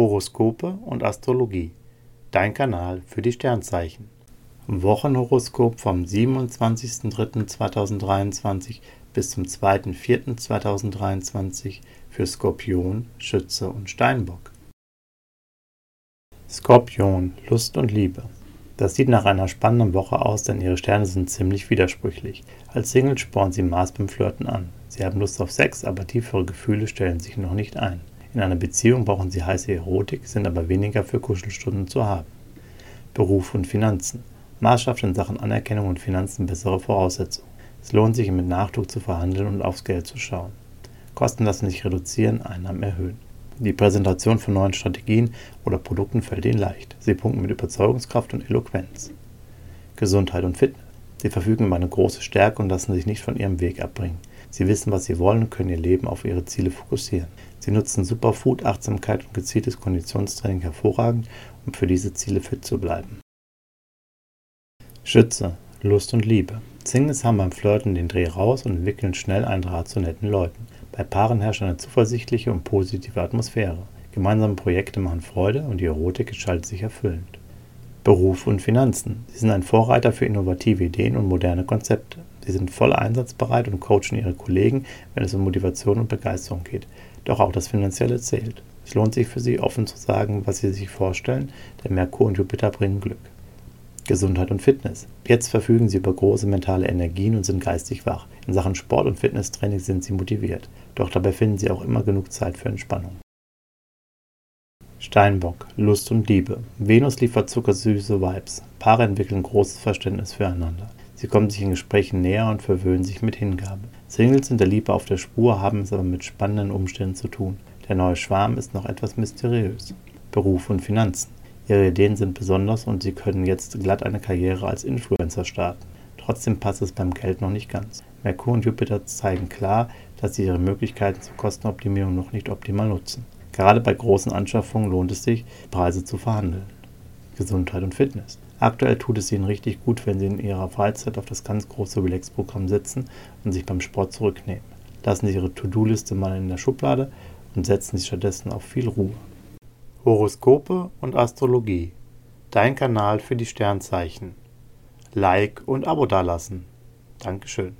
Horoskope und Astrologie. Dein Kanal für die Sternzeichen. Wochenhoroskop vom 27.03.2023 bis zum 2.04.2023 für Skorpion, Schütze und Steinbock. Skorpion, Lust und Liebe. Das sieht nach einer spannenden Woche aus, denn ihre Sterne sind ziemlich widersprüchlich. Als Single spornen sie Maß beim Flirten an. Sie haben Lust auf Sex, aber tiefere Gefühle stellen sich noch nicht ein. In einer Beziehung brauchen sie heiße Erotik, sind aber weniger für Kuschelstunden zu haben. Beruf und Finanzen. Mars schafft in Sachen Anerkennung und Finanzen bessere Voraussetzungen. Es lohnt sich, mit Nachdruck zu verhandeln und aufs Geld zu schauen. Kosten lassen sich reduzieren, Einnahmen erhöhen. Die Präsentation von neuen Strategien oder Produkten fällt ihnen leicht. Sie punkten mit Überzeugungskraft und Eloquenz. Gesundheit und Fitness. Sie verfügen über eine große Stärke und lassen sich nicht von ihrem Weg abbringen. Sie wissen, was sie wollen und können ihr Leben auf ihre Ziele fokussieren. Sie nutzen Superfood, Achtsamkeit und gezieltes Konditionstraining hervorragend, um für diese Ziele fit zu bleiben. Schütze, Lust und Liebe. Singles haben beim Flirten den Dreh raus und entwickeln schnell einen Draht zu netten Leuten. Bei Paaren herrscht eine zuversichtliche und positive Atmosphäre. Gemeinsame Projekte machen Freude und die Erotik gestaltet sich erfüllend. Beruf und Finanzen. Sie sind ein Vorreiter für innovative Ideen und moderne Konzepte. Sie sind voll einsatzbereit und coachen ihre Kollegen, wenn es um Motivation und Begeisterung geht. Doch auch das Finanzielle zählt. Es lohnt sich für sie, offen zu sagen, was sie sich vorstellen, denn Merkur und Jupiter bringen Glück. Gesundheit und Fitness. Jetzt verfügen sie über große mentale Energien und sind geistig wach. In Sachen Sport und Fitnesstraining sind sie motiviert. Doch dabei finden sie auch immer genug Zeit für Entspannung. Steinbock, Lust und Liebe. Venus liefert zuckersüße Vibes. Paare entwickeln großes Verständnis füreinander. Sie kommen sich in Gesprächen näher und verwöhnen sich mit Hingabe. Singles sind der Liebe auf der Spur, haben es aber mit spannenden Umständen zu tun. Der neue Schwarm ist noch etwas mysteriös. Beruf und Finanzen. Ihre Ideen sind besonders und Sie können jetzt glatt eine Karriere als Influencer starten. Trotzdem passt es beim Geld noch nicht ganz. Merkur und Jupiter zeigen klar, dass Sie Ihre Möglichkeiten zur Kostenoptimierung noch nicht optimal nutzen. Gerade bei großen Anschaffungen lohnt es sich, Preise zu verhandeln. Gesundheit und Fitness. Aktuell tut es ihnen richtig gut, wenn sie in ihrer Freizeit auf das ganz große Relax-Programm sitzen und sich beim Sport zurücknehmen. Lassen sie ihre To-Do-Liste mal in der Schublade und setzen sich stattdessen auf viel Ruhe. Horoskope und Astrologie. Dein Kanal für die Sternzeichen. Like und Abo dalassen. Dankeschön.